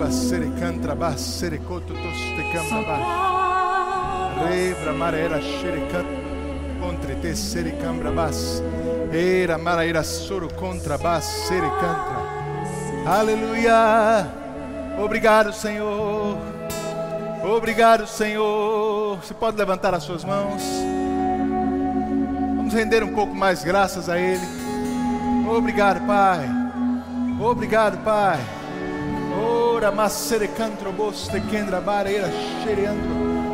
basere cantra basere coto toste cambra. Rebra marera shere contra te sere cambra bas. Era maraira soro contra bas sere cantra. Aleluia. Obrigado, Senhor. Obrigado, Senhor. Você pode levantar as suas mãos. Vamos render um pouco mais graças a Ele. Obrigado, Pai. Obrigado, Pai.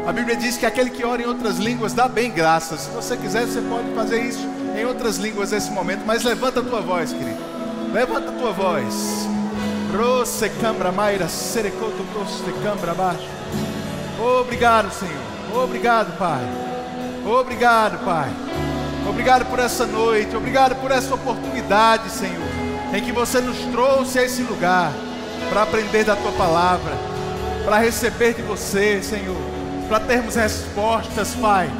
A Bíblia diz que aquele que ora em outras línguas dá bem graças. Se você quiser, você pode fazer isso em outras línguas nesse momento. Mas levanta a tua voz, querido. Levanta a tua voz. Obrigado, Senhor. Obrigado, Pai. Obrigado, Pai. Obrigado por essa noite. Obrigado por essa oportunidade, Senhor, em que você nos trouxe a esse lugar para aprender da tua palavra, para receber de você, Senhor, para termos respostas, Pai.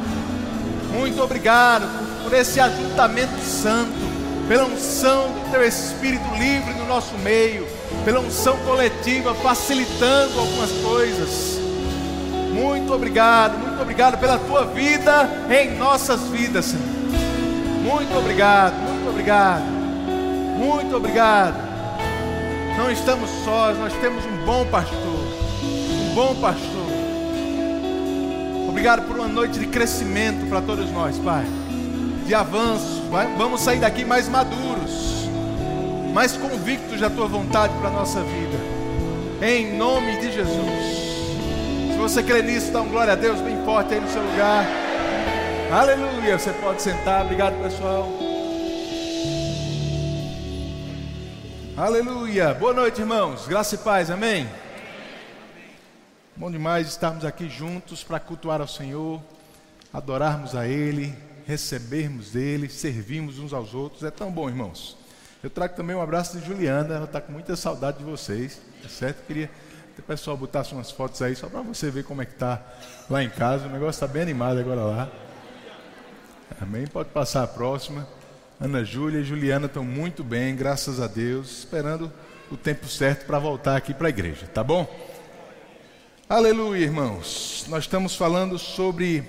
Muito obrigado por esse ajuntamento santo, pela unção do teu Espírito livre no nosso meio, pela unção coletiva facilitando algumas coisas. Muito obrigado, muito obrigado pela tua vida em nossas vidas, Senhor. Muito obrigado, muito obrigado, muito obrigado. Não estamos sós, nós temos um bom pastor, um bom pastor. Obrigado por uma noite de crescimento para todos nós, Pai, de avanço. Vamos sair daqui mais maduros, mais convictos da tua vontade para a nossa vida, em nome de Jesus. Se você crê nisso, dá um glória a Deus bem forte aí no seu lugar. Aleluia. Você pode sentar. Obrigado, pessoal. Aleluia. Boa noite, irmãos. Graça e paz. Amém. Bom demais estarmos aqui juntos para cultuar ao Senhor, adorarmos a Ele, recebermos dele, servirmos uns aos outros. É tão bom, irmãos. Eu trago também um abraço de Juliana. Ela está com muita saudade de vocês. Tá certo? Queria que o pessoal botasse umas fotos aí só para você ver como é que está lá em casa. O negócio está bem animado agora lá. Amém? Pode passar a próxima. Ana Júlia e Juliana estão muito bem, graças a Deus, esperando o tempo certo para voltar aqui para a igreja, tá bom? Aleluia, irmãos. Nós estamos falando sobre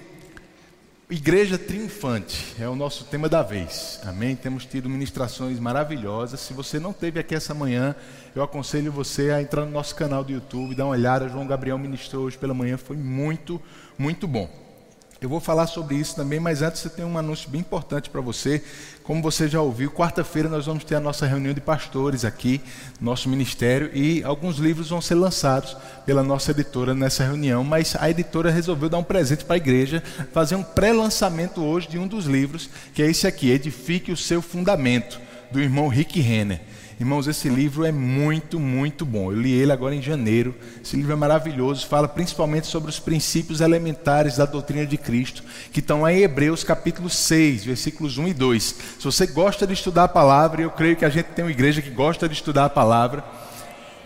igreja triunfante, é o nosso tema da vez. Amém? Temos tido ministrações maravilhosas. Se você não teve aqui essa manhã, eu aconselho você a entrar no nosso canal do YouTube, dar uma olhada. João Gabriel ministrou hoje pela manhã, foi muito, muito bom. Eu vou falar sobre isso também, mas antes eu tenho um anúncio bem importante para você. Como você já ouviu, quarta-feira nós vamos ter a nossa reunião de pastores aqui, nosso ministério, e alguns livros vão ser lançados pela nossa editora nessa reunião. Mas a editora resolveu dar um presente para a igreja, fazer um pré-lançamento hoje de um dos livros, que é esse aqui: Edifique o seu Fundamento, do irmão Rick Renner. Irmãos, esse livro é muito, muito bom. Eu li ele agora em janeiro. Esse livro é maravilhoso, fala principalmente sobre os princípios elementares da doutrina de Cristo, que estão em Hebreus capítulo 6, versículos 1 e 2. Se você gosta de estudar a palavra, e eu creio que a gente tem uma igreja que gosta de estudar a palavra,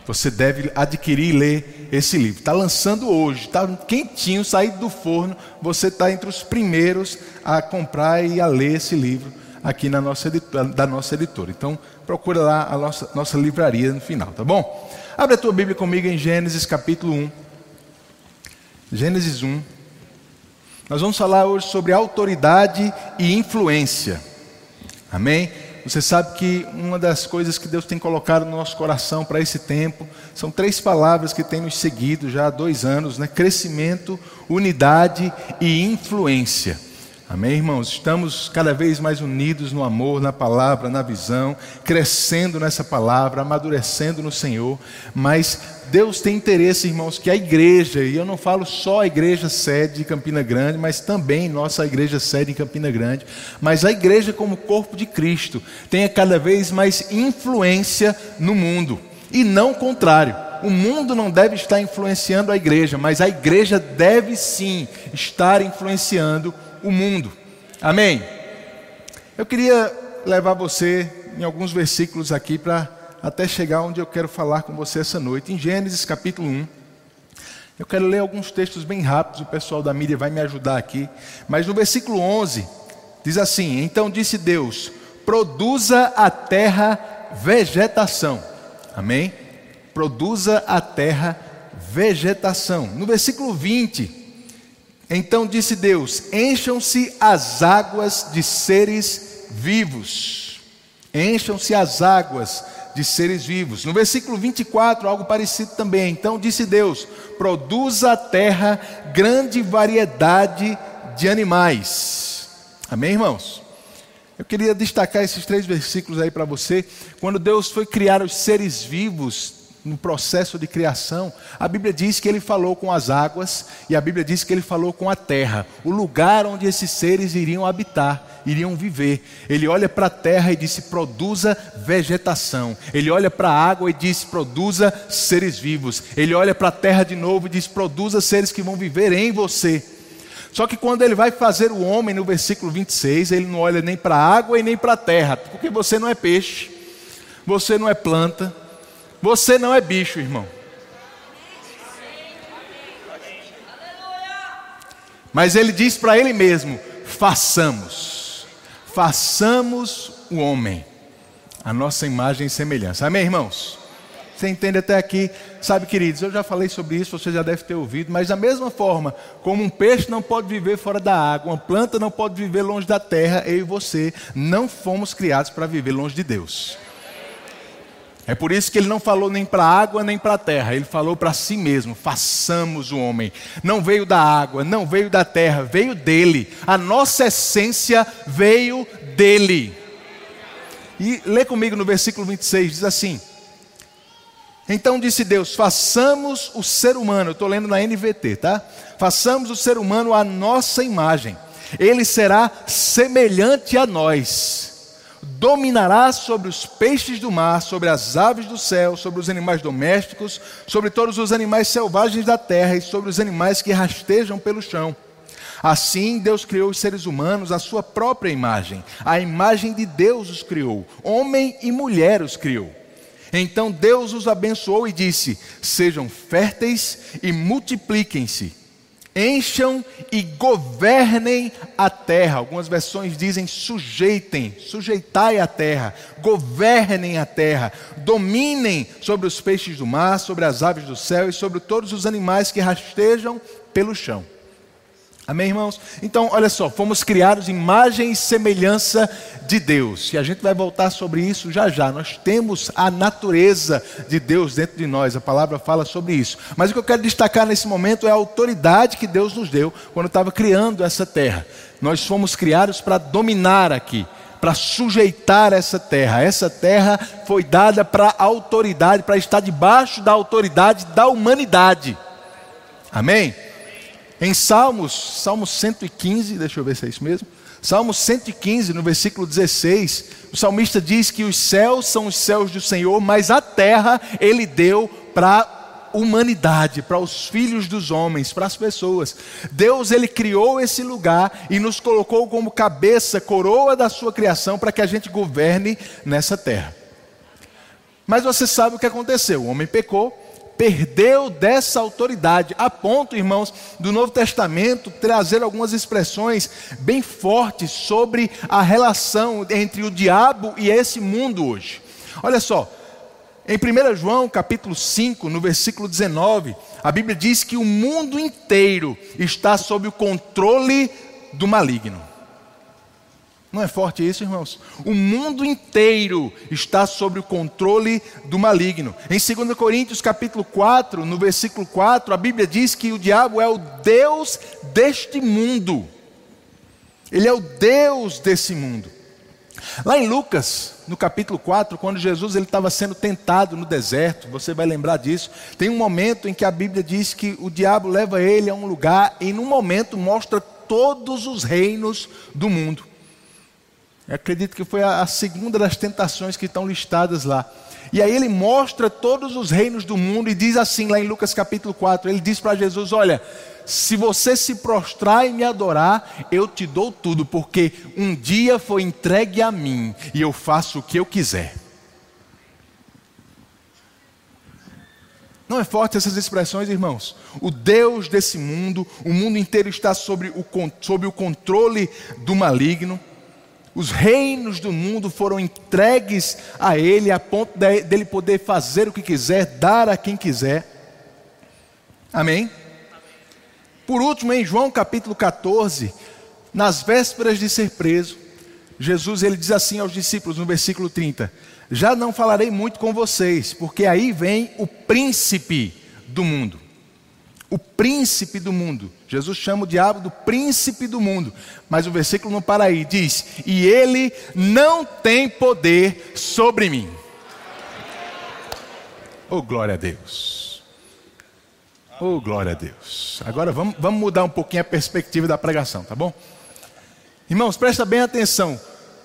você deve adquirir e ler esse livro. Está lançando hoje, está quentinho, saído do forno. Você está entre os primeiros a comprar e a ler esse livro aqui na nossa da nossa editora. Então, procura lá a nossa, nossa livraria no final, tá bom? Abre a tua Bíblia comigo em Gênesis capítulo 1. Gênesis 1. Nós vamos falar hoje sobre autoridade e influência. Amém? Você sabe que uma das coisas que Deus tem colocado no nosso coração para esse tempo são três palavras que têm nos seguido já há dois anos, né? Crescimento, unidade e influência. Amém, irmãos? Estamos cada vez mais unidos no amor, na palavra, na visão, crescendo nessa palavra, amadurecendo no Senhor. Mas Deus tem interesse, irmãos, que a igreja, e eu não falo só a igreja sede de Campina Grande, mas também nossa igreja sede em Campina Grande, mas a igreja como corpo de Cristo tenha cada vez mais influência no mundo, e não o contrário o mundo não deve estar influenciando a igreja, mas a igreja deve sim estar influenciando o mundo. Amém? Eu queria levar você em alguns versículos aqui para até chegar onde eu quero falar com você essa noite. Em Gênesis capítulo 1. Eu quero ler alguns textos bem rápidos, o pessoal da mídia vai me ajudar aqui. Mas no versículo 11, diz assim: Então disse Deus: Produza a terra vegetação. Amém? produza a terra vegetação. No versículo 20, então disse Deus: Encham-se as águas de seres vivos. Encham-se as águas de seres vivos. No versículo 24, algo parecido também. Então disse Deus: Produza a terra grande variedade de animais. Amém, irmãos? Eu queria destacar esses três versículos aí para você. Quando Deus foi criar os seres vivos, no processo de criação, a Bíblia diz que ele falou com as águas e a Bíblia diz que ele falou com a terra, o lugar onde esses seres iriam habitar, iriam viver. Ele olha para a terra e disse: produza vegetação. Ele olha para a água e diz: produza seres vivos. Ele olha para a terra de novo e diz: produza seres que vão viver em você. Só que quando ele vai fazer o homem, no versículo 26, ele não olha nem para a água e nem para a terra, porque você não é peixe, você não é planta, você não é bicho, irmão. Mas ele diz para ele mesmo: façamos, façamos o homem, a nossa imagem e semelhança. Amém, irmãos? Você entende até aqui? Sabe, queridos, eu já falei sobre isso, você já deve ter ouvido, mas da mesma forma, como um peixe não pode viver fora da água, uma planta não pode viver longe da terra, eu e você não fomos criados para viver longe de Deus. É por isso que ele não falou nem para a água nem para a terra, ele falou para si mesmo: façamos o homem. Não veio da água, não veio da terra, veio dele. A nossa essência veio dele. E lê comigo no versículo 26, diz assim: Então disse Deus: façamos o ser humano, estou lendo na NVT, tá? Façamos o ser humano à nossa imagem, ele será semelhante a nós dominará sobre os peixes do mar, sobre as aves do céu, sobre os animais domésticos, sobre todos os animais selvagens da terra e sobre os animais que rastejam pelo chão. Assim, Deus criou os seres humanos à sua própria imagem. A imagem de Deus os criou. Homem e mulher os criou. Então Deus os abençoou e disse: Sejam férteis e multipliquem-se encham e governem a terra. Algumas versões dizem sujeitem, sujeitai a terra, governem a terra, dominem sobre os peixes do mar, sobre as aves do céu e sobre todos os animais que rastejam pelo chão. Amém, irmãos? Então, olha só, fomos criados imagem e semelhança de Deus. E a gente vai voltar sobre isso já já. Nós temos a natureza de Deus dentro de nós. A palavra fala sobre isso. Mas o que eu quero destacar nesse momento é a autoridade que Deus nos deu quando estava criando essa terra. Nós fomos criados para dominar aqui para sujeitar essa terra. Essa terra foi dada para a autoridade, para estar debaixo da autoridade da humanidade. Amém? Em Salmos, Salmo 115, deixa eu ver se é isso mesmo. Salmo 115, no versículo 16, o salmista diz que os céus são os céus do Senhor, mas a terra ele deu para humanidade, para os filhos dos homens, para as pessoas. Deus ele criou esse lugar e nos colocou como cabeça, coroa da sua criação para que a gente governe nessa terra. Mas você sabe o que aconteceu? O homem pecou, perdeu dessa autoridade, a ponto, irmãos, do Novo Testamento trazer algumas expressões bem fortes sobre a relação entre o diabo e esse mundo hoje. Olha só, em 1 João capítulo 5, no versículo 19, a Bíblia diz que o mundo inteiro está sob o controle do maligno. Não é forte isso, irmãos? O mundo inteiro está sob o controle do maligno. Em 2 Coríntios capítulo 4, no versículo 4, a Bíblia diz que o diabo é o Deus deste mundo. Ele é o Deus desse mundo. Lá em Lucas, no capítulo 4, quando Jesus ele estava sendo tentado no deserto, você vai lembrar disso. Tem um momento em que a Bíblia diz que o diabo leva ele a um lugar e num momento mostra todos os reinos do mundo. Eu acredito que foi a, segunda das tentações que estão listadas lá. E aí ele mostra todos os reinos do mundo e diz assim lá em Lucas capítulo 4, ele diz para Jesus, olha, se você se prostrar e me adorar, eu te dou tudo, porque um dia foi entregue a mim e eu faço o que eu quiser. Não é forte essas expressões, irmãos? O Deus desse mundo, o mundo inteiro está sobre o, sob o controle do maligno. Os reinos do mundo foram entregues a ele a ponto dele poder fazer o que quiser, dar a quem quiser. Amém? Por último, em João capítulo 14, nas vésperas de ser preso, Jesus ele diz assim aos discípulos no versículo 30: Já não falarei muito com vocês, porque aí vem o príncipe do mundo. O príncipe do mundo. Jesus chama o diabo do príncipe do mundo. Mas o versículo não para aí, diz: "E ele não tem poder sobre mim". Oh, glória a Deus. Oh, glória a Deus. Agora vamos, vamos mudar um pouquinho a perspectiva da pregação, tá bom? Irmãos, presta bem atenção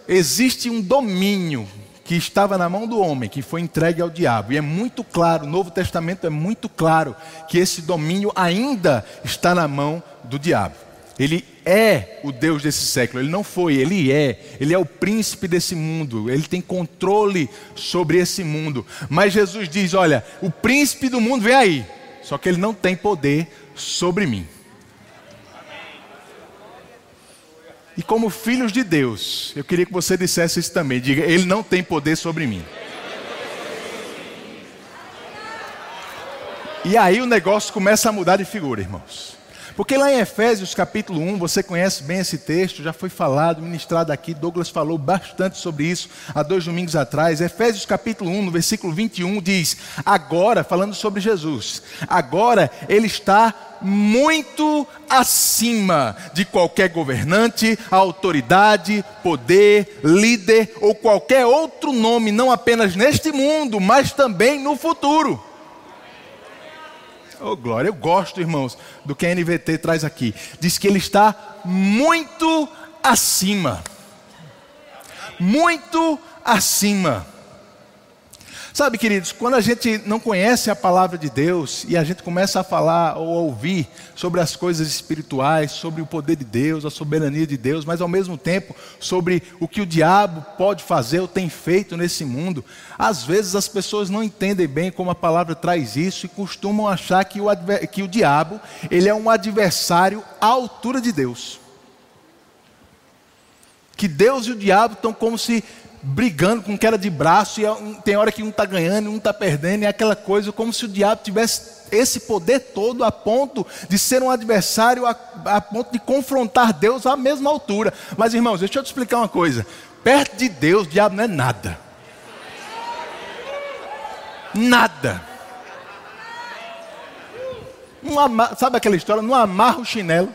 existe um domínio que estava na mão do homem, que foi entregue ao diabo. E é muito claro, o Novo Testamento é muito claro que esse domínio ainda está na mão do diabo. Ele é o Deus desse século, ele não foi, ele é. Ele é o príncipe desse mundo, ele tem controle sobre esse mundo. Mas Jesus diz: Olha, o príncipe do mundo vem aí, só que ele não tem poder sobre mim. E como filhos de Deus, eu queria que você dissesse isso também. Diga, Ele não tem poder sobre mim. E aí o negócio começa a mudar de figura, irmãos. Porque lá em Efésios capítulo 1, você conhece bem esse texto, já foi falado, ministrado aqui, Douglas falou bastante sobre isso há dois domingos atrás. Efésios capítulo 1, no versículo 21, diz: Agora, falando sobre Jesus, agora ele está muito acima de qualquer governante, autoridade, poder, líder ou qualquer outro nome, não apenas neste mundo, mas também no futuro. Oh, glória, eu gosto, irmãos, do que a NVT traz aqui. Diz que ele está muito acima. Muito acima. Sabe, queridos, quando a gente não conhece a palavra de Deus e a gente começa a falar ou a ouvir sobre as coisas espirituais, sobre o poder de Deus, a soberania de Deus, mas ao mesmo tempo sobre o que o diabo pode fazer ou tem feito nesse mundo, às vezes as pessoas não entendem bem como a palavra traz isso e costumam achar que o, que o diabo ele é um adversário à altura de Deus. Que Deus e o diabo estão como se brigando com queda de braço, e é tem hora que um está ganhando e um está perdendo, e é aquela coisa como se o diabo tivesse esse poder todo a ponto de ser um adversário, a, a ponto de confrontar Deus à mesma altura. Mas irmãos, deixa eu te explicar uma coisa: perto de Deus, o diabo não é nada. Nada. Sabe aquela história? Não amarra o chinelo.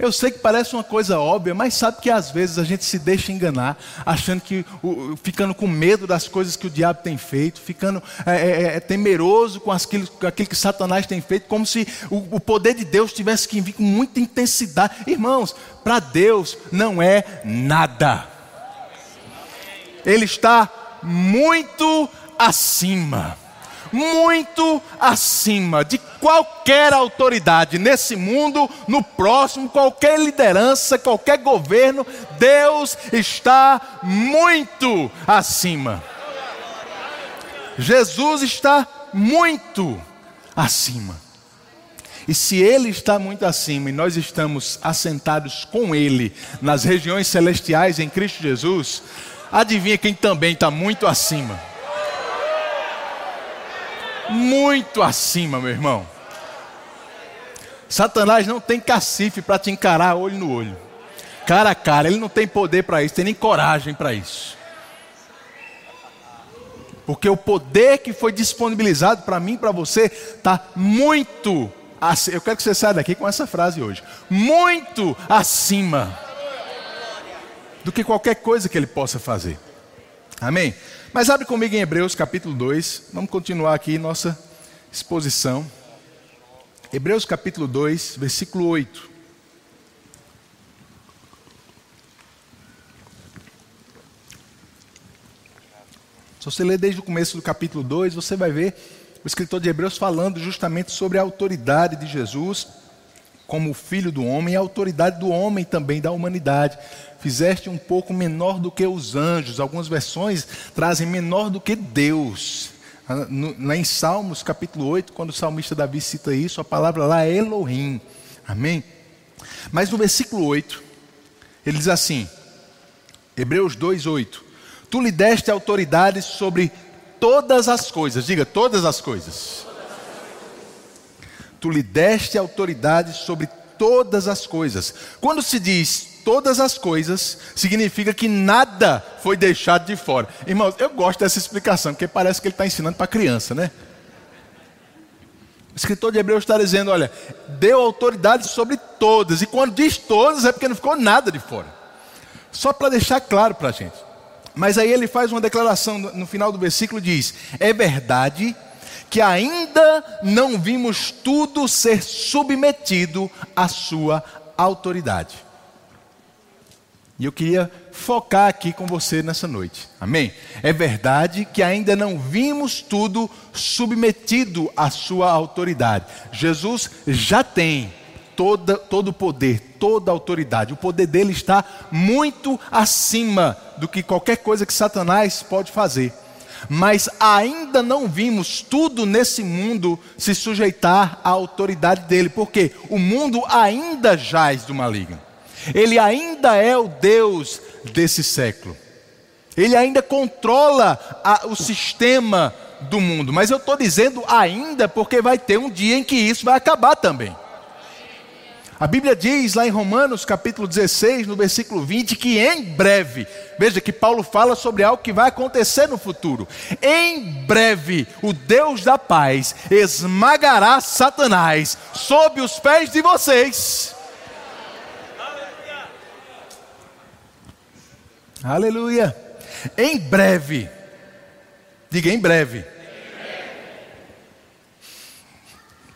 Eu sei que parece uma coisa óbvia, mas sabe que às vezes a gente se deixa enganar, achando que, ficando com medo das coisas que o diabo tem feito, ficando é, é, é temeroso com aquilo, com aquilo, que Satanás tem feito, como se o, o poder de Deus tivesse que vir com muita intensidade. Irmãos, para Deus não é nada. Ele está muito acima muito acima de qualquer autoridade nesse mundo, no próximo, qualquer liderança, qualquer governo. Deus está muito acima. Jesus está muito acima. E se Ele está muito acima e nós estamos assentados com Ele nas regiões celestiais em Cristo Jesus, adivinha quem também está muito acima? Muito acima, meu irmão. Satanás não tem cacife para te encarar olho no olho, cara a cara. Ele não tem poder para isso, tem nem coragem para isso. Porque o poder que foi disponibilizado para mim para você está muito acima. Eu quero que você saia daqui com essa frase hoje: muito acima do que qualquer coisa que ele possa fazer. Amém? Mas abre comigo em Hebreus capítulo 2. Vamos continuar aqui nossa exposição. Hebreus capítulo 2, versículo 8. Se você ler desde o começo do capítulo 2, você vai ver o escritor de Hebreus falando justamente sobre a autoridade de Jesus como filho do homem e a autoridade do homem também da humanidade fizeste um pouco menor do que os anjos. Algumas versões trazem menor do que Deus. Ah, lá em Salmos capítulo 8, quando o salmista Davi cita isso, a palavra lá é Elohim. Amém? Mas no versículo 8, ele diz assim, Hebreus 2, 8: Tu lhe deste autoridade sobre todas as coisas, diga todas as coisas. Tu lhe deste autoridade sobre todas as coisas. Quando se diz todas as coisas, significa que nada foi deixado de fora. Irmãos, eu gosto dessa explicação, porque parece que ele está ensinando para criança, né? O escritor de Hebreus está dizendo: olha, deu autoridade sobre todas, e quando diz todas é porque não ficou nada de fora. Só para deixar claro para a gente. Mas aí ele faz uma declaração no final do versículo: diz, é verdade que ainda não vimos tudo ser submetido à sua autoridade. E eu queria focar aqui com você nessa noite. Amém? É verdade que ainda não vimos tudo submetido à sua autoridade. Jesus já tem toda, todo o poder, toda a autoridade. O poder dele está muito acima do que qualquer coisa que Satanás pode fazer. Mas ainda não vimos tudo nesse mundo se sujeitar à autoridade dele, porque o mundo ainda jaz do maligno. Ele ainda é o Deus desse século. Ele ainda controla a, o sistema do mundo. Mas eu estou dizendo ainda porque vai ter um dia em que isso vai acabar também. A Bíblia diz lá em Romanos capítulo 16, no versículo 20, que em breve, veja que Paulo fala sobre algo que vai acontecer no futuro. Em breve, o Deus da paz esmagará Satanás sob os pés de vocês. Aleluia. Em breve. Diga em breve.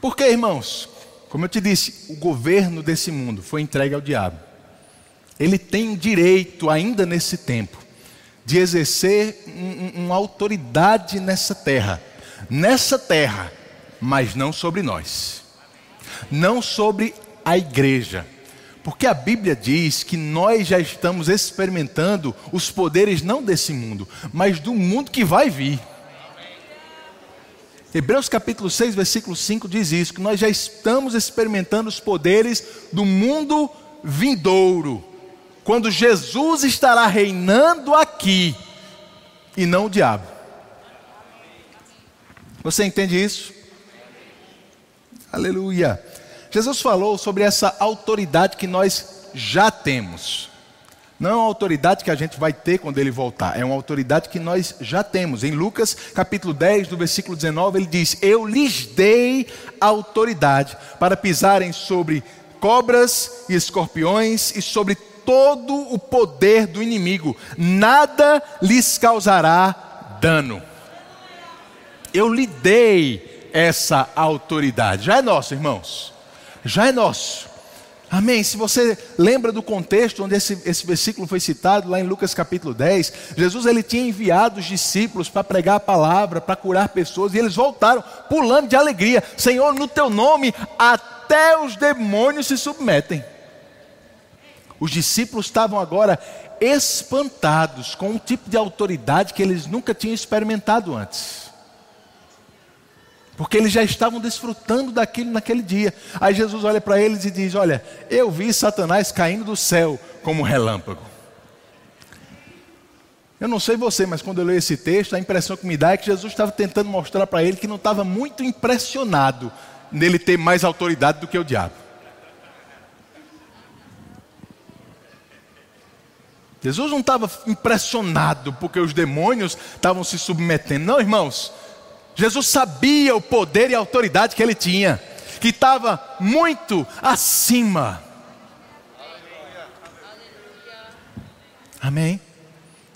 Por que, irmãos? Como eu te disse, o governo desse mundo foi entregue ao diabo. Ele tem direito, ainda nesse tempo, de exercer um, uma autoridade nessa terra. Nessa terra, mas não sobre nós. Não sobre a igreja porque a Bíblia diz que nós já estamos experimentando os poderes não desse mundo, mas do mundo que vai vir. Hebreus capítulo 6, versículo 5 diz isso: que nós já estamos experimentando os poderes do mundo vindouro, quando Jesus estará reinando aqui e não o diabo. Você entende isso? Aleluia. Jesus falou sobre essa autoridade que nós já temos. Não é uma autoridade que a gente vai ter quando ele voltar, é uma autoridade que nós já temos. Em Lucas capítulo 10, do versículo 19, ele diz: Eu lhes dei autoridade para pisarem sobre cobras e escorpiões e sobre todo o poder do inimigo, nada lhes causará dano. Eu lhe dei essa autoridade, já é nosso, irmãos já é nosso. Amém. Se você lembra do contexto onde esse, esse versículo foi citado, lá em Lucas capítulo 10, Jesus ele tinha enviado os discípulos para pregar a palavra, para curar pessoas, e eles voltaram pulando de alegria: Senhor, no teu nome, até os demônios se submetem. Os discípulos estavam agora espantados com um tipo de autoridade que eles nunca tinham experimentado antes. Porque eles já estavam desfrutando daquilo naquele dia. Aí Jesus olha para eles e diz: Olha, eu vi Satanás caindo do céu como um relâmpago. Eu não sei você, mas quando eu leio esse texto, a impressão que me dá é que Jesus estava tentando mostrar para ele que não estava muito impressionado nele ter mais autoridade do que o diabo. Jesus não estava impressionado porque os demônios estavam se submetendo. Não, irmãos. Jesus sabia o poder e a autoridade que ele tinha, que estava muito acima. Amém?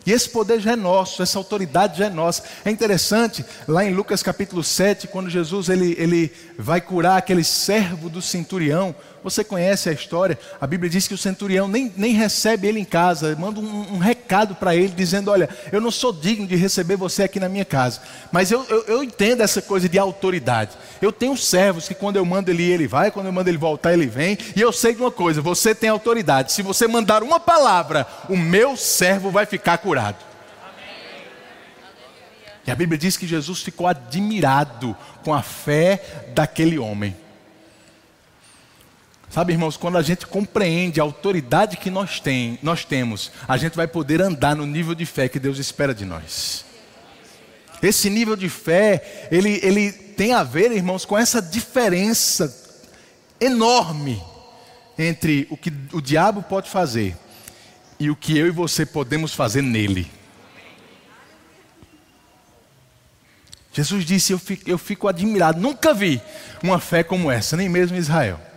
E esse poder já é nosso, essa autoridade já é nossa. É interessante, lá em Lucas capítulo 7, quando Jesus ele, ele vai curar aquele servo do centurião, você conhece a história, a Bíblia diz que o centurião nem, nem recebe ele em casa, manda um, um recado para ele, dizendo: Olha, eu não sou digno de receber você aqui na minha casa, mas eu, eu, eu entendo essa coisa de autoridade. Eu tenho servos que quando eu mando ele ir, ele vai, quando eu mando ele voltar, ele vem, e eu sei de uma coisa: você tem autoridade. Se você mandar uma palavra, o meu servo vai ficar curado. E a Bíblia diz que Jesus ficou admirado com a fé daquele homem. Sabe, irmãos, quando a gente compreende a autoridade que nós, tem, nós temos, a gente vai poder andar no nível de fé que Deus espera de nós. Esse nível de fé, ele, ele tem a ver, irmãos, com essa diferença enorme entre o que o diabo pode fazer e o que eu e você podemos fazer nele. Jesus disse: eu fico, eu fico admirado, nunca vi uma fé como essa, nem mesmo em Israel.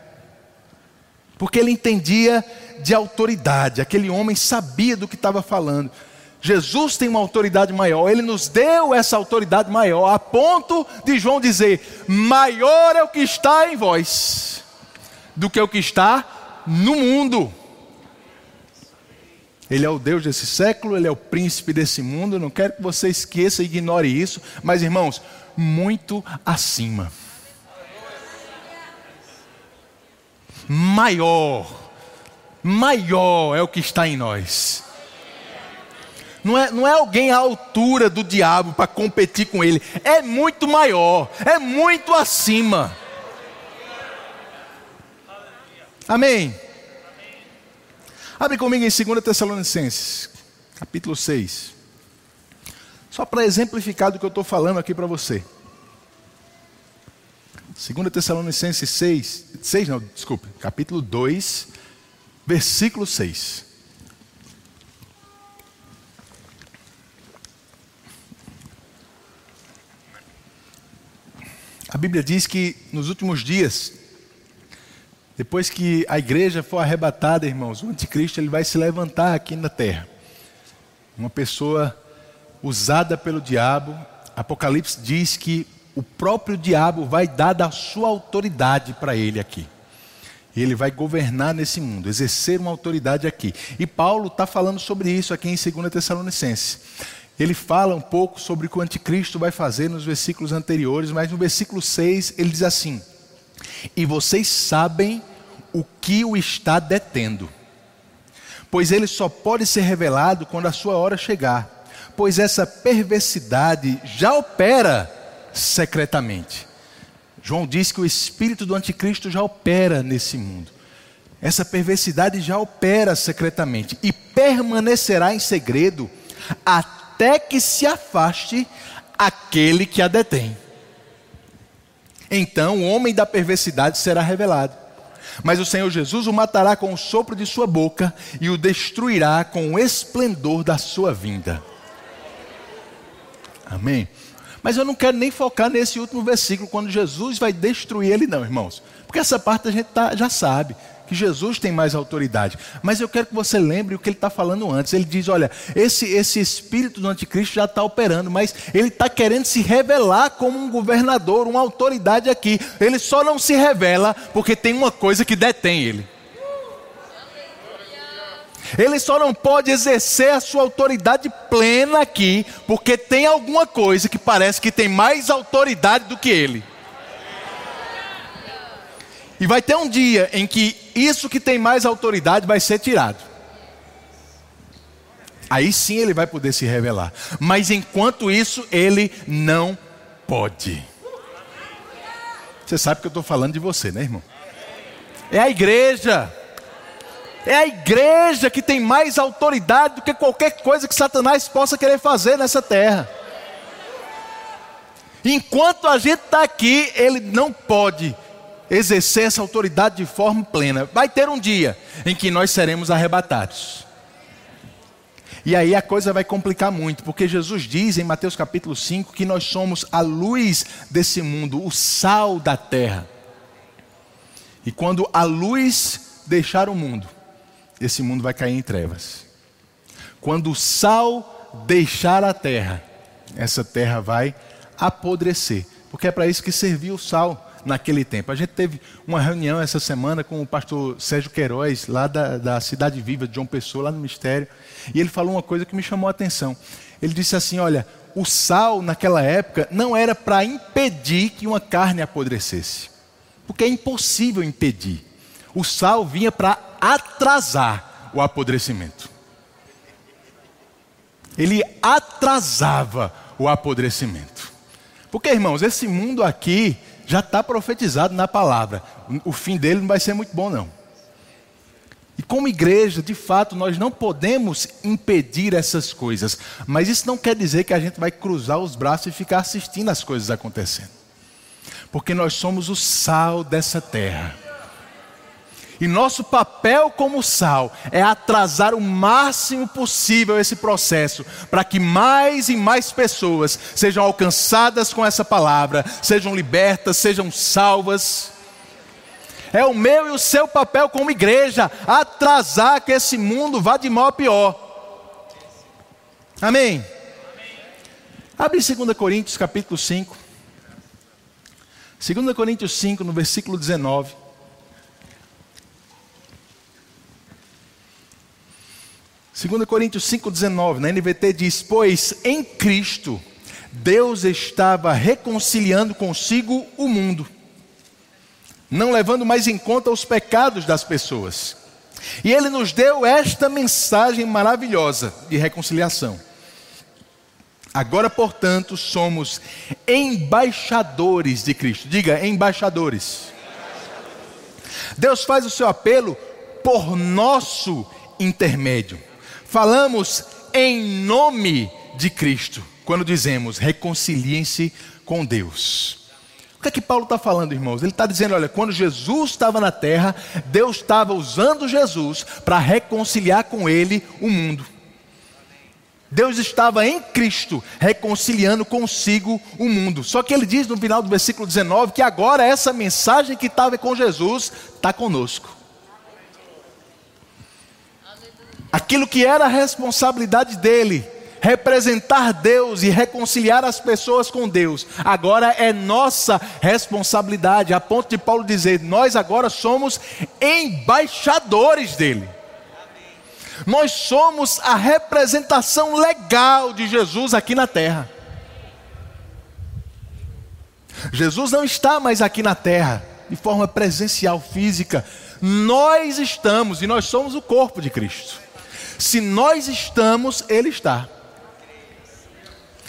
Porque ele entendia de autoridade, aquele homem sabia do que estava falando. Jesus tem uma autoridade maior, ele nos deu essa autoridade maior, a ponto de João dizer: maior é o que está em vós do que o que está no mundo. Ele é o Deus desse século, ele é o príncipe desse mundo. não quero que você esqueça e ignore isso, mas irmãos, muito acima. Maior, maior é o que está em nós. Não é, não é alguém à altura do diabo para competir com ele, é muito maior, é muito acima. Amém. Abre comigo em 2 Tessalonicenses, capítulo 6. Só para exemplificar do que eu estou falando aqui para você. 2 Tessalonicenses 6, 6 não, desculpe, capítulo 2, versículo 6. A Bíblia diz que nos últimos dias depois que a igreja for arrebatada, irmãos, o anticristo ele vai se levantar aqui na terra. Uma pessoa usada pelo diabo. Apocalipse diz que o próprio diabo vai dar da sua autoridade para ele aqui. Ele vai governar nesse mundo, exercer uma autoridade aqui. E Paulo está falando sobre isso aqui em 2 Tessalonicenses. Ele fala um pouco sobre o que o anticristo vai fazer nos versículos anteriores, mas no versículo 6 ele diz assim: E vocês sabem o que o está detendo. Pois ele só pode ser revelado quando a sua hora chegar, pois essa perversidade já opera secretamente. João diz que o espírito do anticristo já opera nesse mundo. Essa perversidade já opera secretamente e permanecerá em segredo até que se afaste aquele que a detém. Então o homem da perversidade será revelado mas o Senhor Jesus o matará com o sopro de sua boca e o destruirá com o esplendor da sua vinda. Amém? Mas eu não quero nem focar nesse último versículo, quando Jesus vai destruir ele, não, irmãos. Porque essa parte a gente tá, já sabe que Jesus tem mais autoridade. Mas eu quero que você lembre o que ele está falando antes. Ele diz: olha, esse, esse espírito do anticristo já está operando, mas ele está querendo se revelar como um governador, uma autoridade aqui. Ele só não se revela porque tem uma coisa que detém ele. Ele só não pode exercer a sua autoridade plena aqui, porque tem alguma coisa que parece que tem mais autoridade do que ele. E vai ter um dia em que isso que tem mais autoridade vai ser tirado. Aí sim ele vai poder se revelar. Mas enquanto isso, ele não pode. Você sabe que eu estou falando de você, né, irmão? É a igreja. É a igreja que tem mais autoridade do que qualquer coisa que Satanás possa querer fazer nessa terra. Enquanto a gente está aqui, ele não pode exercer essa autoridade de forma plena. Vai ter um dia em que nós seremos arrebatados. E aí a coisa vai complicar muito, porque Jesus diz em Mateus capítulo 5 que nós somos a luz desse mundo, o sal da terra. E quando a luz deixar o mundo, esse mundo vai cair em trevas. Quando o sal deixar a terra, essa terra vai apodrecer, porque é para isso que serviu o sal naquele tempo. A gente teve uma reunião essa semana com o pastor Sérgio Queiroz, lá da, da Cidade Viva de João Pessoa, lá no Mistério, e ele falou uma coisa que me chamou a atenção. Ele disse assim: Olha, o sal naquela época não era para impedir que uma carne apodrecesse, porque é impossível impedir. O sal vinha para atrasar o apodrecimento. Ele atrasava o apodrecimento. Porque, irmãos, esse mundo aqui já está profetizado na palavra. o fim dele não vai ser muito bom, não. E como igreja, de fato, nós não podemos impedir essas coisas, mas isso não quer dizer que a gente vai cruzar os braços e ficar assistindo as coisas acontecendo, porque nós somos o sal dessa terra. E nosso papel como sal é atrasar o máximo possível esse processo, para que mais e mais pessoas sejam alcançadas com essa palavra, sejam libertas, sejam salvas. É o meu e o seu papel como igreja atrasar que esse mundo vá de mal a pior. Amém. Abre 2 Coríntios capítulo 5. 2 Coríntios 5, no versículo 19. 2 Coríntios 5,19, na NVT diz: Pois em Cristo Deus estava reconciliando consigo o mundo, não levando mais em conta os pecados das pessoas. E Ele nos deu esta mensagem maravilhosa de reconciliação. Agora, portanto, somos embaixadores de Cristo. Diga, embaixadores. Deus faz o seu apelo por nosso intermédio. Falamos em nome de Cristo, quando dizemos reconciliem-se com Deus. O que é que Paulo está falando, irmãos? Ele está dizendo: olha, quando Jesus estava na terra, Deus estava usando Jesus para reconciliar com ele o mundo. Deus estava em Cristo reconciliando consigo o mundo. Só que ele diz no final do versículo 19 que agora essa mensagem que estava com Jesus está conosco. Aquilo que era a responsabilidade dele, representar Deus e reconciliar as pessoas com Deus, agora é nossa responsabilidade, a ponto de Paulo dizer: nós agora somos embaixadores dele. Nós somos a representação legal de Jesus aqui na terra. Jesus não está mais aqui na terra de forma presencial, física. Nós estamos e nós somos o corpo de Cristo. Se nós estamos, Ele está.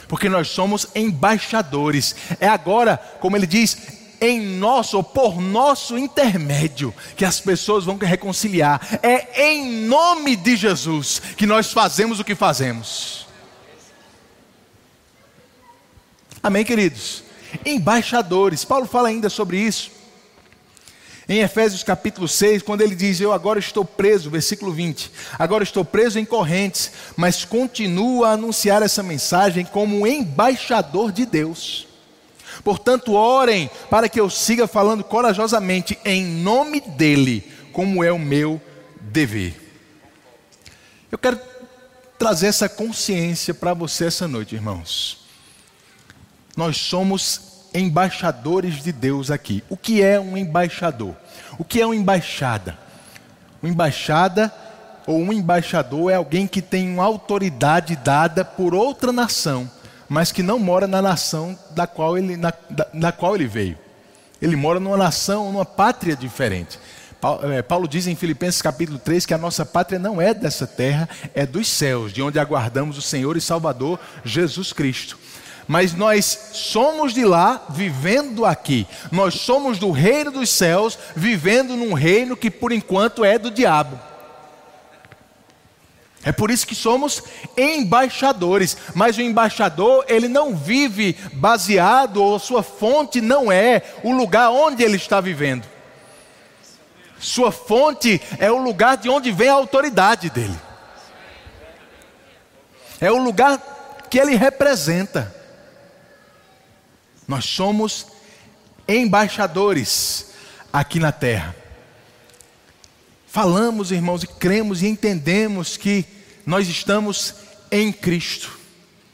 Porque nós somos embaixadores. É agora, como ele diz, em nosso ou por nosso intermédio que as pessoas vão reconciliar. É em nome de Jesus que nós fazemos o que fazemos. Amém, queridos? Embaixadores. Paulo fala ainda sobre isso. Em Efésios capítulo 6, quando ele diz: Eu agora estou preso, versículo 20, agora estou preso em correntes, mas continuo a anunciar essa mensagem como embaixador de Deus. Portanto, orem para que eu siga falando corajosamente em nome dEle, como é o meu dever. Eu quero trazer essa consciência para você essa noite, irmãos. Nós somos embaixadores de Deus aqui. O que é um embaixador? O que é uma embaixada? Uma embaixada ou um embaixador é alguém que tem uma autoridade dada por outra nação, mas que não mora na nação da qual ele, na, da, da qual ele veio. Ele mora numa nação, numa pátria diferente. É, Paulo diz em Filipenses capítulo 3 que a nossa pátria não é dessa terra, é dos céus, de onde aguardamos o Senhor e Salvador Jesus Cristo mas nós somos de lá vivendo aqui. Nós somos do reino dos céus vivendo num reino que por enquanto é do diabo. É por isso que somos embaixadores, mas o embaixador, ele não vive baseado ou sua fonte não é o lugar onde ele está vivendo. Sua fonte é o lugar de onde vem a autoridade dele. É o lugar que ele representa. Nós somos embaixadores aqui na terra. Falamos, irmãos, e cremos e entendemos que nós estamos em Cristo.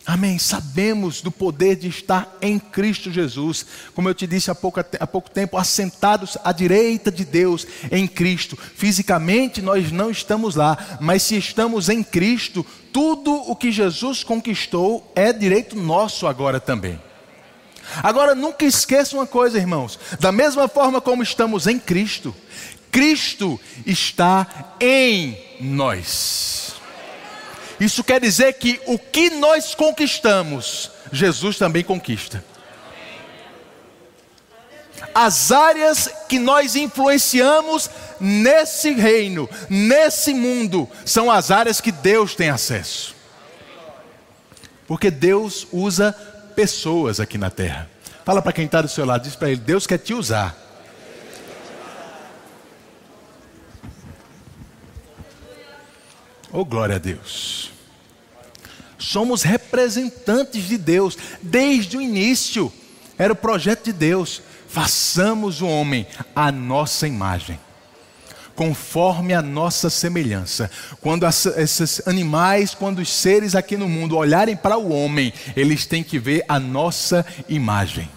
Amém. Sabemos do poder de estar em Cristo Jesus. Como eu te disse há pouco, há pouco tempo, assentados à direita de Deus em Cristo. Fisicamente nós não estamos lá, mas se estamos em Cristo, tudo o que Jesus conquistou é direito nosso agora também. Agora nunca esqueça uma coisa, irmãos: da mesma forma como estamos em Cristo, Cristo está em nós. Isso quer dizer que o que nós conquistamos, Jesus também conquista. As áreas que nós influenciamos nesse reino, nesse mundo, são as áreas que Deus tem acesso. Porque Deus usa pessoas aqui na terra. Fala para quem está do seu lado, diz para ele: Deus quer te usar. Oh, glória a Deus. Somos representantes de Deus desde o início. Era o projeto de Deus. Façamos o homem a nossa imagem, conforme a nossa semelhança. Quando esses animais, quando os seres aqui no mundo olharem para o homem, eles têm que ver a nossa imagem.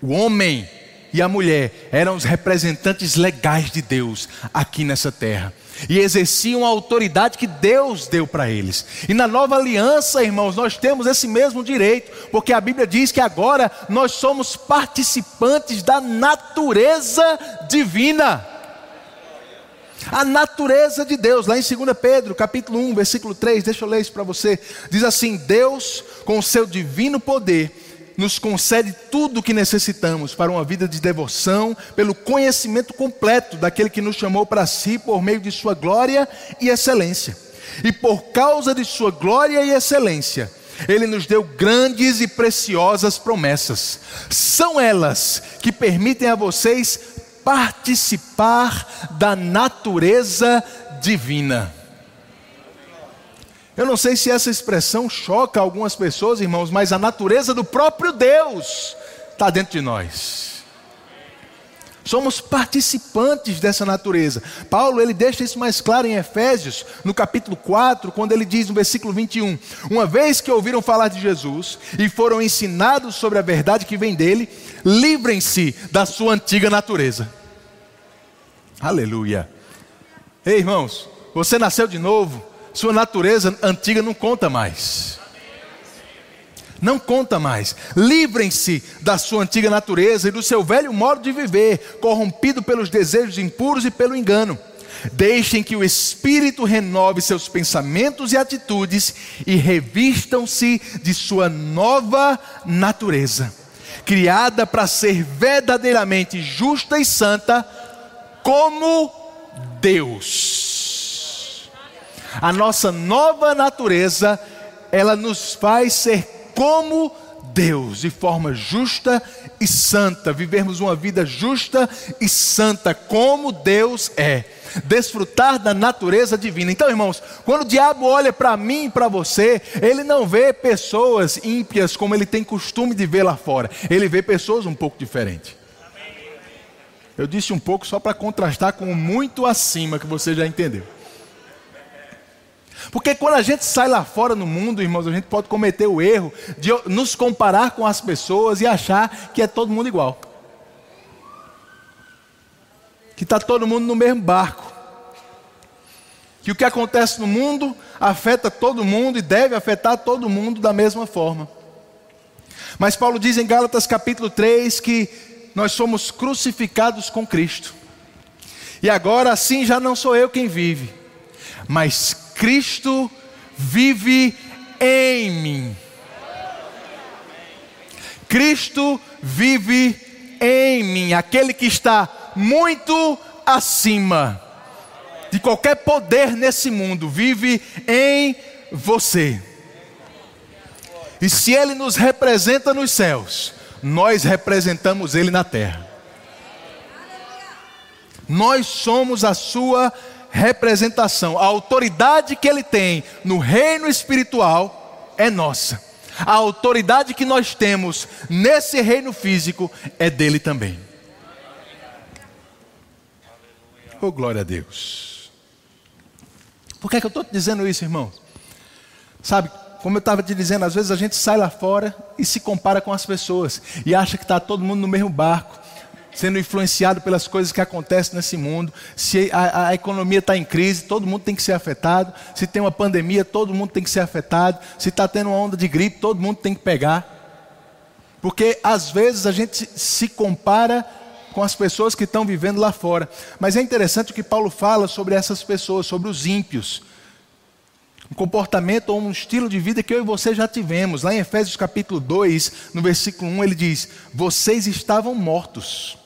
O homem e a mulher eram os representantes legais de Deus aqui nessa terra. E exerciam a autoridade que Deus deu para eles. E na nova aliança, irmãos, nós temos esse mesmo direito, porque a Bíblia diz que agora nós somos participantes da natureza divina. A natureza de Deus, lá em 2 Pedro, capítulo 1, versículo 3, deixa eu ler isso para você. Diz assim: Deus, com o seu divino poder, nos concede tudo o que necessitamos para uma vida de devoção, pelo conhecimento completo daquele que nos chamou para si por meio de Sua glória e excelência. E por causa de Sua glória e excelência, Ele nos deu grandes e preciosas promessas. São elas que permitem a vocês participar da natureza divina. Eu não sei se essa expressão choca algumas pessoas, irmãos, mas a natureza do próprio Deus está dentro de nós. Somos participantes dessa natureza. Paulo ele deixa isso mais claro em Efésios, no capítulo 4, quando ele diz no versículo 21: Uma vez que ouviram falar de Jesus e foram ensinados sobre a verdade que vem dele, livrem-se da sua antiga natureza. Aleluia. Ei, irmãos, você nasceu de novo, sua natureza antiga não conta mais. Não conta mais. Livrem-se da sua antiga natureza e do seu velho modo de viver, corrompido pelos desejos impuros e pelo engano. Deixem que o Espírito renove seus pensamentos e atitudes e revistam-se de sua nova natureza, criada para ser verdadeiramente justa e santa, como Deus. A nossa nova natureza, ela nos faz ser como Deus, de forma justa e santa, vivermos uma vida justa e santa, como Deus é, desfrutar da natureza divina. Então, irmãos, quando o diabo olha para mim e para você, ele não vê pessoas ímpias como ele tem costume de ver lá fora, ele vê pessoas um pouco diferentes. Eu disse um pouco só para contrastar com o muito acima que você já entendeu. Porque quando a gente sai lá fora no mundo, irmãos, a gente pode cometer o erro de nos comparar com as pessoas e achar que é todo mundo igual. Que está todo mundo no mesmo barco. Que o que acontece no mundo afeta todo mundo e deve afetar todo mundo da mesma forma. Mas Paulo diz em Gálatas capítulo 3 que nós somos crucificados com Cristo. E agora assim já não sou eu quem vive, mas Cristo vive em mim. Cristo vive em mim, aquele que está muito acima de qualquer poder nesse mundo, vive em você. E se ele nos representa nos céus, nós representamos ele na terra. Nós somos a sua a autoridade que ele tem no reino espiritual é nossa. A autoridade que nós temos nesse reino físico é dele também. Oh, glória a Deus. Por que, é que eu estou te dizendo isso, irmão? Sabe, como eu estava te dizendo, às vezes a gente sai lá fora e se compara com as pessoas e acha que está todo mundo no mesmo barco sendo influenciado pelas coisas que acontecem nesse mundo. Se a, a economia está em crise, todo mundo tem que ser afetado. Se tem uma pandemia, todo mundo tem que ser afetado. Se está tendo uma onda de gripe, todo mundo tem que pegar. Porque às vezes a gente se compara com as pessoas que estão vivendo lá fora. Mas é interessante o que Paulo fala sobre essas pessoas, sobre os ímpios. Um comportamento ou um estilo de vida que eu e você já tivemos. Lá em Efésios capítulo 2, no versículo 1, ele diz: Vocês estavam mortos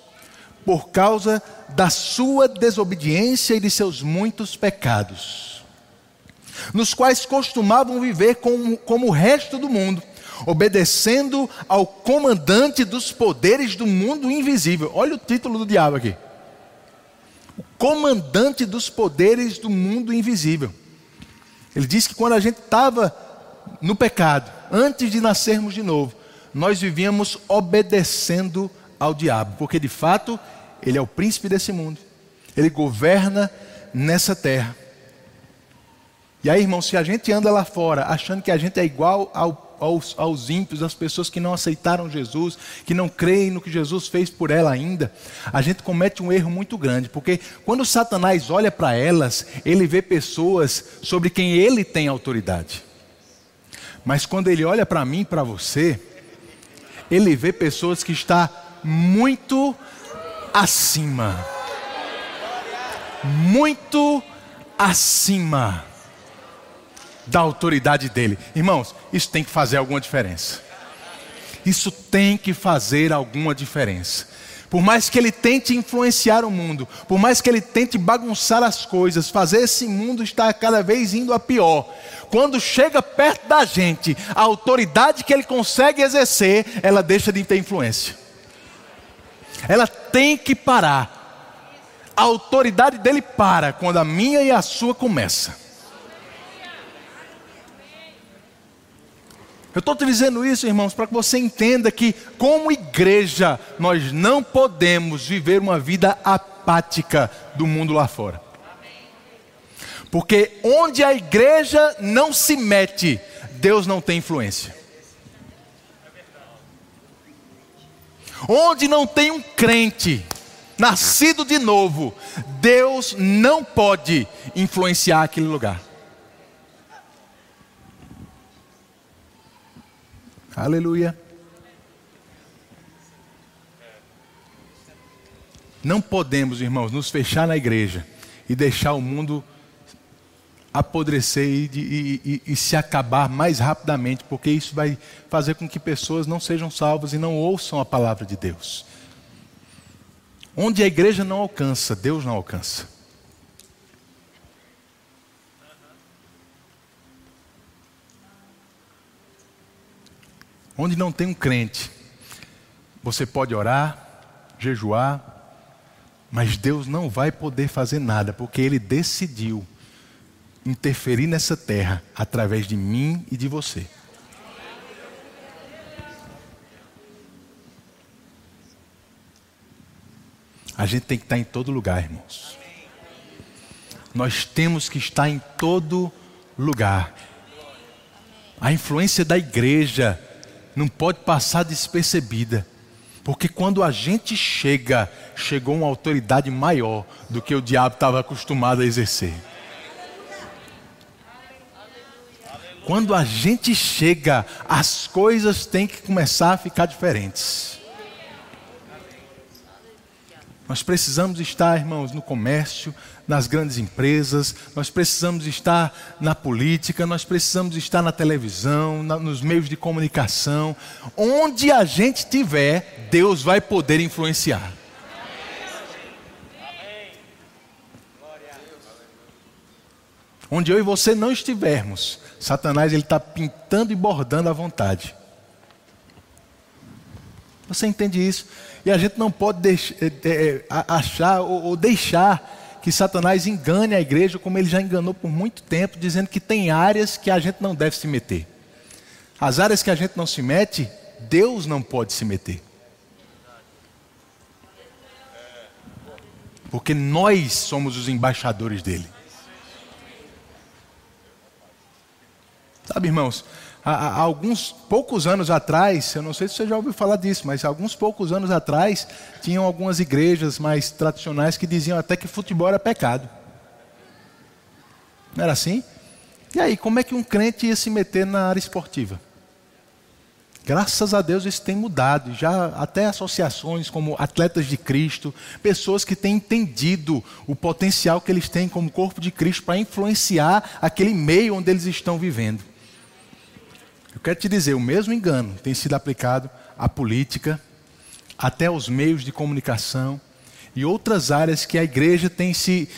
por causa da sua desobediência e de seus muitos pecados, nos quais costumavam viver como, como o resto do mundo, obedecendo ao comandante dos poderes do mundo invisível. Olha o título do diabo aqui. O comandante dos poderes do mundo invisível. Ele diz que quando a gente estava no pecado, antes de nascermos de novo, nós vivíamos obedecendo ao diabo, porque de fato ele é o príncipe desse mundo, ele governa nessa terra. E aí, irmão, se a gente anda lá fora achando que a gente é igual ao, aos, aos ímpios, às pessoas que não aceitaram Jesus, que não creem no que Jesus fez por ela ainda, a gente comete um erro muito grande, porque quando Satanás olha para elas, ele vê pessoas sobre quem ele tem autoridade. Mas quando ele olha para mim, para você, ele vê pessoas que está muito acima. Muito acima da autoridade dele. Irmãos, isso tem que fazer alguma diferença. Isso tem que fazer alguma diferença. Por mais que ele tente influenciar o mundo, por mais que ele tente bagunçar as coisas, fazer esse mundo estar cada vez indo a pior, quando chega perto da gente, a autoridade que ele consegue exercer, ela deixa de ter influência. Ela tem que parar. A autoridade dele para quando a minha e a sua começa. Eu estou te dizendo isso, irmãos, para que você entenda que, como igreja, nós não podemos viver uma vida apática do mundo lá fora. Porque onde a igreja não se mete, Deus não tem influência. Onde não tem um crente nascido de novo, Deus não pode influenciar aquele lugar. Aleluia. Não podemos, irmãos, nos fechar na igreja e deixar o mundo apodrecer e, e, e, e, se acabar mais rapidamente, porque isso vai fazer com que pessoas não sejam salvas e não ouçam a palavra de Deus. Onde a igreja não alcança, Deus não alcança. Onde não tem um crente, você pode orar, jejuar, mas Deus não vai poder fazer nada, porque Ele decidiu interferir nessa terra através de mim e de você. A gente tem que estar em todo lugar, irmãos. Nós temos que estar em todo lugar. A influência da igreja não pode passar despercebida. Porque quando a gente chega, chegou uma autoridade maior do que o diabo estava acostumado a exercer. Quando a gente chega, as coisas têm que começar a ficar diferentes. Nós precisamos estar, irmãos, no comércio, nas grandes empresas, nós precisamos estar na política, nós precisamos estar na televisão, na, nos meios de comunicação. Onde a gente estiver, Deus vai poder influenciar. Onde eu e você não estivermos, Satanás ele está pintando e bordando à vontade. Você entende isso? E a gente não pode deixar, é, é, achar ou deixar que Satanás engane a igreja como ele já enganou por muito tempo, dizendo que tem áreas que a gente não deve se meter. As áreas que a gente não se mete, Deus não pode se meter. Porque nós somos os embaixadores dele. Sabe, irmãos, há, há, alguns poucos anos atrás, eu não sei se você já ouviu falar disso, mas alguns poucos anos atrás, tinham algumas igrejas mais tradicionais que diziam até que futebol era pecado. Não era assim? E aí, como é que um crente ia se meter na área esportiva? Graças a Deus isso tem mudado. Já até associações como Atletas de Cristo, pessoas que têm entendido o potencial que eles têm como corpo de Cristo para influenciar aquele meio onde eles estão vivendo. Eu quero te dizer, o mesmo engano tem sido aplicado à política, até aos meios de comunicação e outras áreas que a igreja tem se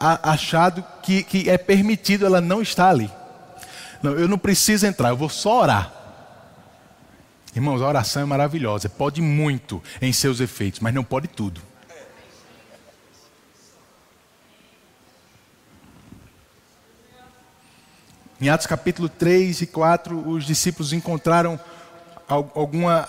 achado que, que é permitido ela não estar ali. Não, eu não preciso entrar, eu vou só orar. Irmãos, a oração é maravilhosa, pode muito em seus efeitos, mas não pode tudo. Em Atos capítulo 3 e 4, os discípulos encontraram alguma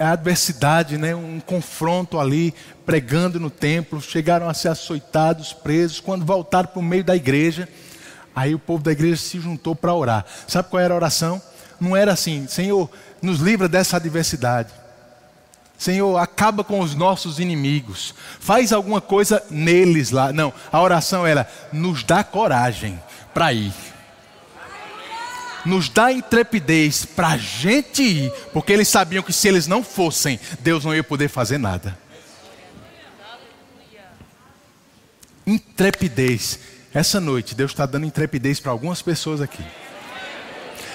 adversidade, né? um confronto ali, pregando no templo, chegaram a ser açoitados, presos. Quando voltaram para o meio da igreja, aí o povo da igreja se juntou para orar. Sabe qual era a oração? Não era assim, Senhor, nos livra dessa adversidade. Senhor, acaba com os nossos inimigos. Faz alguma coisa neles lá. Não, a oração era: nos dá coragem para ir. Nos dá intrepidez para a gente ir, porque eles sabiam que se eles não fossem, Deus não ia poder fazer nada. Intrepidez. Essa noite, Deus está dando intrepidez para algumas pessoas aqui.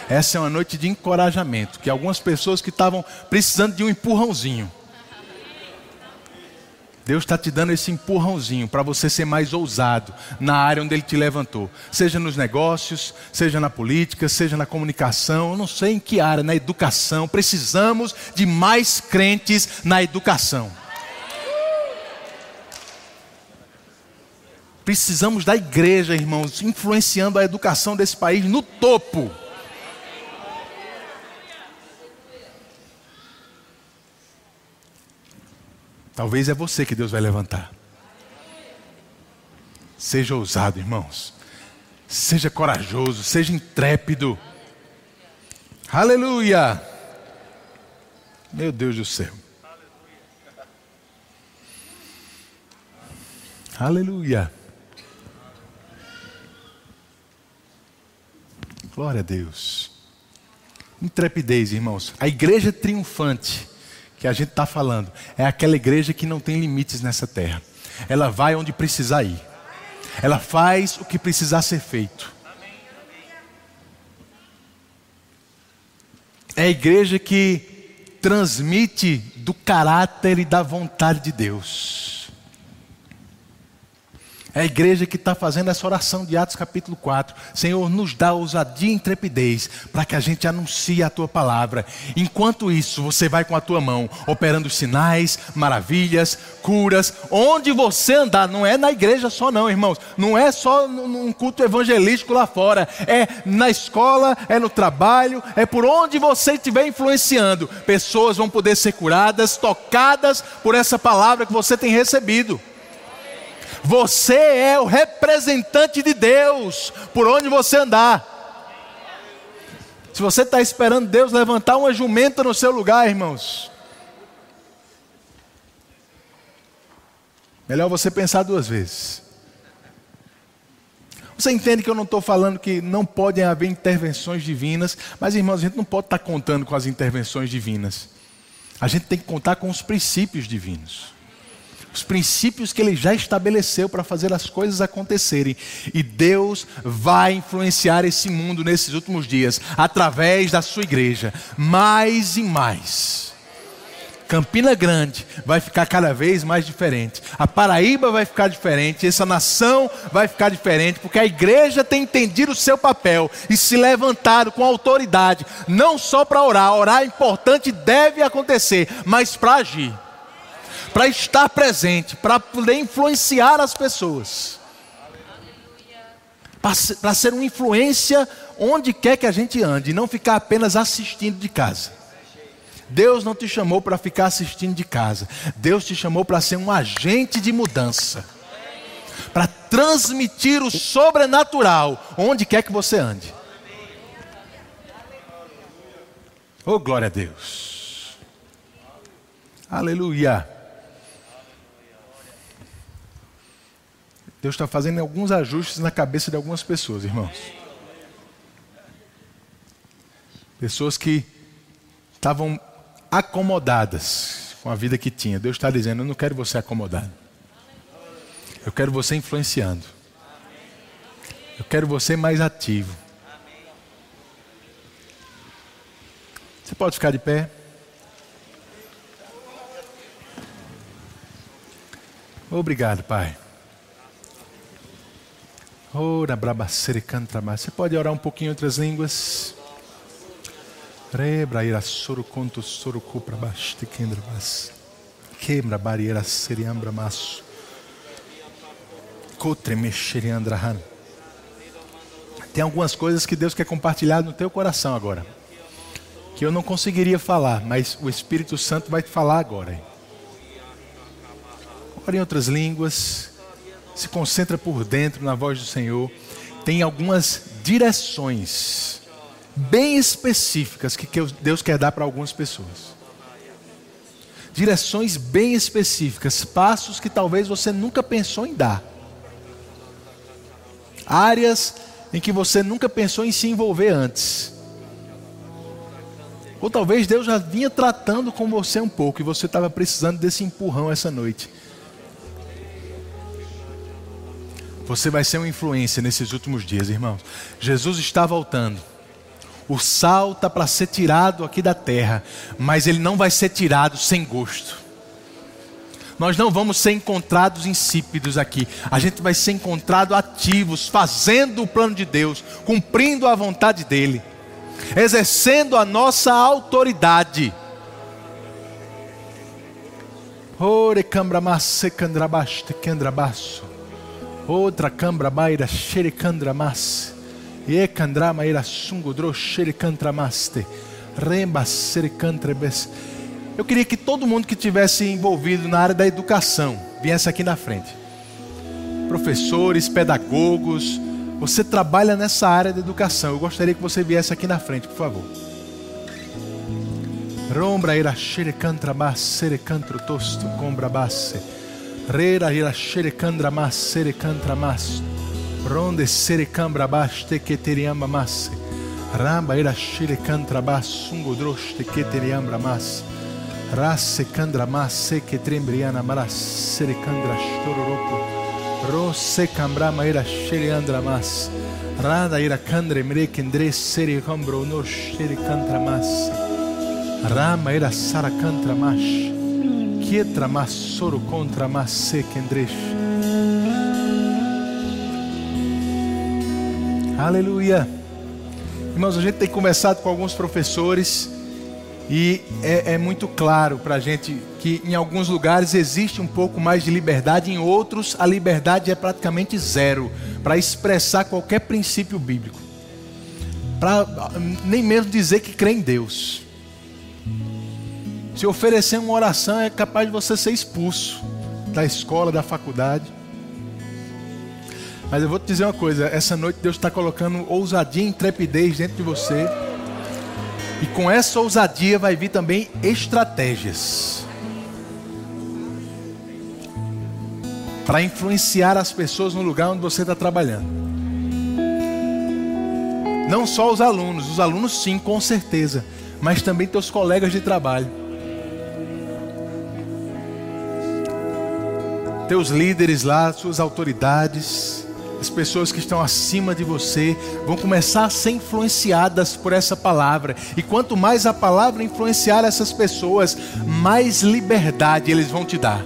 Essa é uma noite de encorajamento, que algumas pessoas que estavam precisando de um empurrãozinho. Deus está te dando esse empurrãozinho para você ser mais ousado na área onde Ele te levantou. Seja nos negócios, seja na política, seja na comunicação, eu não sei em que área, na educação. Precisamos de mais crentes na educação. Precisamos da igreja, irmãos, influenciando a educação desse país no topo. Talvez é você que Deus vai levantar. Seja ousado, irmãos. Seja corajoso, seja intrépido. Aleluia! Meu Deus do céu. Aleluia. Glória a Deus. Intrepidez, irmãos. A igreja triunfante que a gente está falando é aquela igreja que não tem limites nessa terra. Ela vai onde precisar ir. Ela faz o que precisar ser feito. É a igreja que transmite do caráter e da vontade de Deus. É a igreja que está fazendo essa oração de Atos capítulo 4. Senhor, nos dá ousadia e intrepidez para que a gente anuncie a tua palavra. Enquanto isso, você vai com a tua mão operando sinais, maravilhas, curas, onde você andar. Não é na igreja só, não, irmãos. Não é só num culto evangelístico lá fora. É na escola, é no trabalho, é por onde você estiver influenciando. Pessoas vão poder ser curadas, tocadas por essa palavra que você tem recebido. Você é o representante de Deus por onde você andar. Se você está esperando Deus levantar uma jumenta no seu lugar, irmãos, melhor você pensar duas vezes. Você entende que eu não estou falando que não podem haver intervenções divinas, mas irmãos, a gente não pode estar tá contando com as intervenções divinas. A gente tem que contar com os princípios divinos os princípios que ele já estabeleceu para fazer as coisas acontecerem. E Deus vai influenciar esse mundo nesses últimos dias, através da sua igreja, mais e mais. Campina Grande vai ficar cada vez mais diferente. A Paraíba vai ficar diferente. Essa nação vai ficar diferente, porque a igreja tem entendido o seu papel e se levantado com autoridade, não só para orar. Orar é importante, deve acontecer, mas para agir para estar presente, para poder influenciar as pessoas. Para ser uma influência onde quer que a gente ande, e não ficar apenas assistindo de casa. Deus não te chamou para ficar assistindo de casa. Deus te chamou para ser um agente de mudança. Para transmitir o sobrenatural onde quer que você ande. Oh, glória a Deus. Aleluia. Deus está fazendo alguns ajustes na cabeça de algumas pessoas, irmãos. Pessoas que estavam acomodadas com a vida que tinha. Deus está dizendo: Eu não quero você acomodado. Eu quero você influenciando. Eu quero você mais ativo. Você pode ficar de pé? Obrigado, Pai. Ora, brabacere cantra mais. Você pode orar um pouquinho em outras línguas? Conto bas. Quebra barreira han. Tem algumas coisas que Deus quer compartilhar no teu coração agora. Que eu não conseguiria falar, mas o Espírito Santo vai te falar agora. Ora em outras línguas, se concentra por dentro na voz do Senhor. Tem algumas direções bem específicas que Deus quer dar para algumas pessoas. Direções bem específicas, passos que talvez você nunca pensou em dar. Áreas em que você nunca pensou em se envolver antes. Ou talvez Deus já vinha tratando com você um pouco e você estava precisando desse empurrão essa noite. Você vai ser uma influência nesses últimos dias, irmãos. Jesus está voltando. O sal está para ser tirado aqui da terra, mas ele não vai ser tirado sem gosto. Nós não vamos ser encontrados insípidos aqui. A gente vai ser encontrado ativos, fazendo o plano de Deus, cumprindo a vontade dele, exercendo a nossa autoridade. Ore cambramasse candrabaste candrabaço. Outra cambra baira xericandra mas. E candra maira sungudro xericantramaste. Remba sericantrebes. Eu queria que todo mundo que tivesse envolvido na área da educação viesse aqui na frente. Professores, pedagogos, você trabalha nessa área da educação. Eu gostaria que você viesse aqui na frente, por favor. Rombra ira xericantra mas sericantro tosto combra basse. Rera ira shere kandra mas sere kantra mas. Ronde sere kambra bas te keteriamba mas. Ramba ira shere kantra bas sungo drosh te keteriambra mas. Rasse kandra mas se ketrembriana maras sere kandra shtororopo. Ro se kambra ma ira shere andra mas. Rada ira kandre mre kendre sere kambro no shere kantra mas. Rama ira sara kantra mas quietra massoro contra masse kendresh. Aleluia. Irmãos, a gente tem conversado com alguns professores e é, é muito claro para a gente que em alguns lugares existe um pouco mais de liberdade, em outros a liberdade é praticamente zero para expressar qualquer princípio bíblico, para nem mesmo dizer que crê em Deus. Se oferecer uma oração, é capaz de você ser expulso da escola, da faculdade. Mas eu vou te dizer uma coisa: essa noite Deus está colocando ousadia e intrepidez dentro de você. E com essa ousadia vai vir também estratégias para influenciar as pessoas no lugar onde você está trabalhando. Não só os alunos, os alunos sim, com certeza, mas também teus colegas de trabalho. Teus líderes lá, suas autoridades, as pessoas que estão acima de você vão começar a ser influenciadas por essa palavra. E quanto mais a palavra influenciar essas pessoas, mais liberdade eles vão te dar.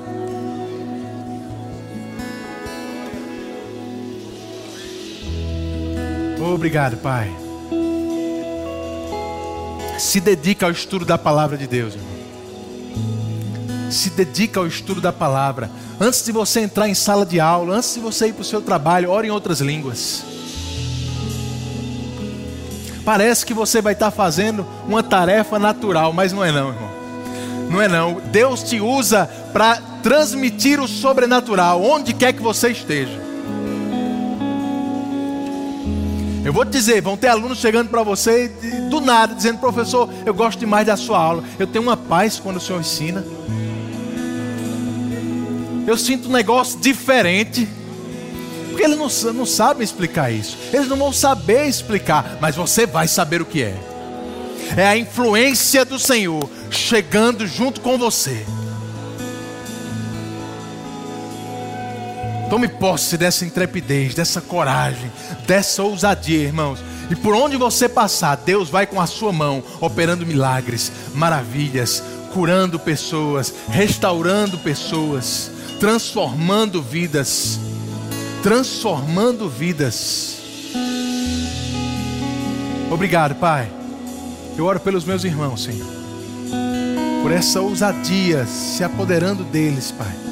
Obrigado, Pai. Se dedica ao estudo da palavra de Deus. Irmão. Se dedica ao estudo da palavra Antes de você entrar em sala de aula, antes de você ir para o seu trabalho, ore em outras línguas. Parece que você vai estar fazendo uma tarefa natural, mas não é não, irmão. Não é não. Deus te usa para transmitir o sobrenatural onde quer que você esteja. Eu vou te dizer, vão ter alunos chegando para você do nada, dizendo, professor, eu gosto demais da sua aula. Eu tenho uma paz quando o senhor ensina eu sinto um negócio diferente. Porque eles não, não sabem explicar isso. Eles não vão saber explicar, mas você vai saber o que é. é a influência do Senhor chegando junto com você. Tome posse dessa intrepidez, dessa coragem, dessa ousadia, irmãos. E por onde você passar, Deus vai com a sua mão operando milagres, maravilhas, curando pessoas, restaurando pessoas, transformando vidas. Transformando vidas. Obrigado, Pai. Eu oro pelos meus irmãos, Senhor. Por essa ousadia se apoderando deles, Pai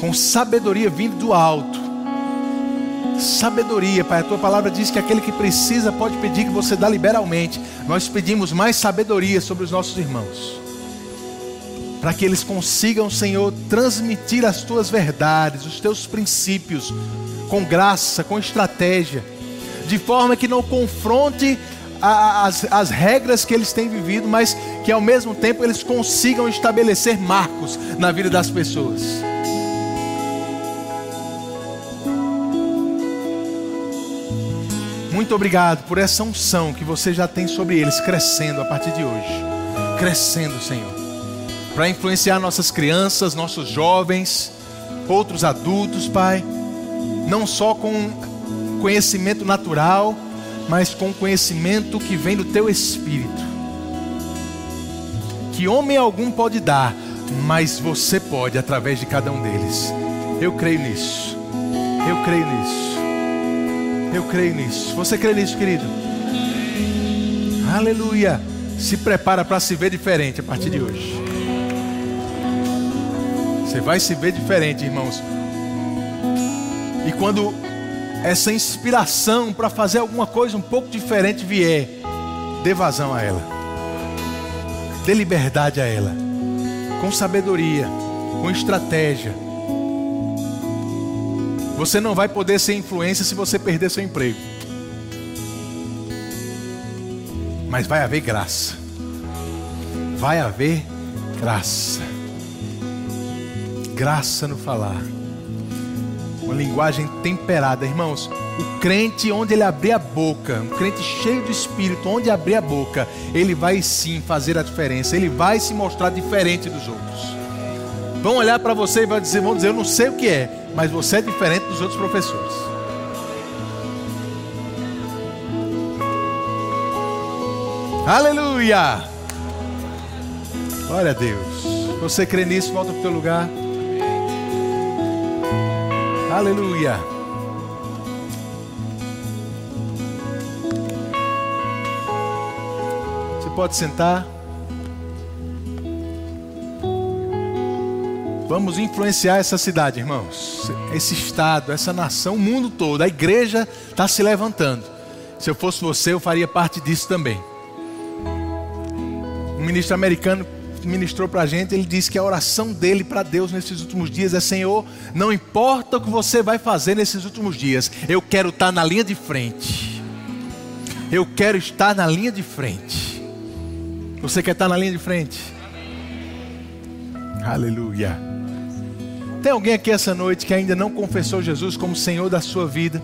com sabedoria vindo do alto. Sabedoria, Pai. A tua palavra diz que aquele que precisa pode pedir que você dá liberalmente. Nós pedimos mais sabedoria sobre os nossos irmãos. Para que eles consigam, Senhor, transmitir as tuas verdades, os teus princípios, com graça, com estratégia, de forma que não confronte as, as regras que eles têm vivido, mas que ao mesmo tempo eles consigam estabelecer marcos na vida das pessoas. Muito obrigado por essa unção que você já tem sobre eles, crescendo a partir de hoje. Crescendo, Senhor. Para influenciar nossas crianças, nossos jovens, outros adultos, Pai. Não só com conhecimento natural, mas com conhecimento que vem do Teu Espírito. Que homem algum pode dar, mas você pode através de cada um deles. Eu creio nisso. Eu creio nisso. Eu creio nisso. Você crê nisso, querido? Aleluia. Se prepara para se ver diferente a partir de hoje. Você vai se ver diferente, irmãos. E quando essa inspiração para fazer alguma coisa um pouco diferente vier, dê vazão a ela. Dê liberdade a ela. Com sabedoria, com estratégia você não vai poder ser influência se você perder seu emprego. Mas vai haver graça. Vai haver graça. Graça no falar. Uma linguagem temperada, irmãos. O crente, onde ele abrir a boca, um crente cheio do espírito, onde abrir a boca, ele vai sim fazer a diferença. Ele vai se mostrar diferente dos outros. Vão olhar para você e vão dizer, vão dizer, eu não sei o que é, mas você é diferente dos outros professores. Aleluia! Glória a Deus. Você crê nisso, volta para o teu lugar. Aleluia. Você pode sentar. Vamos influenciar essa cidade, irmãos. Esse estado, essa nação, o mundo todo. A igreja está se levantando. Se eu fosse você, eu faria parte disso também. Um ministro americano ministrou para a gente, ele disse que a oração dele para Deus nesses últimos dias é: Senhor, não importa o que você vai fazer nesses últimos dias, eu quero estar na linha de frente. Eu quero estar na linha de frente. Você quer estar na linha de frente? Aleluia. Tem alguém aqui essa noite que ainda não confessou Jesus como Senhor da sua vida?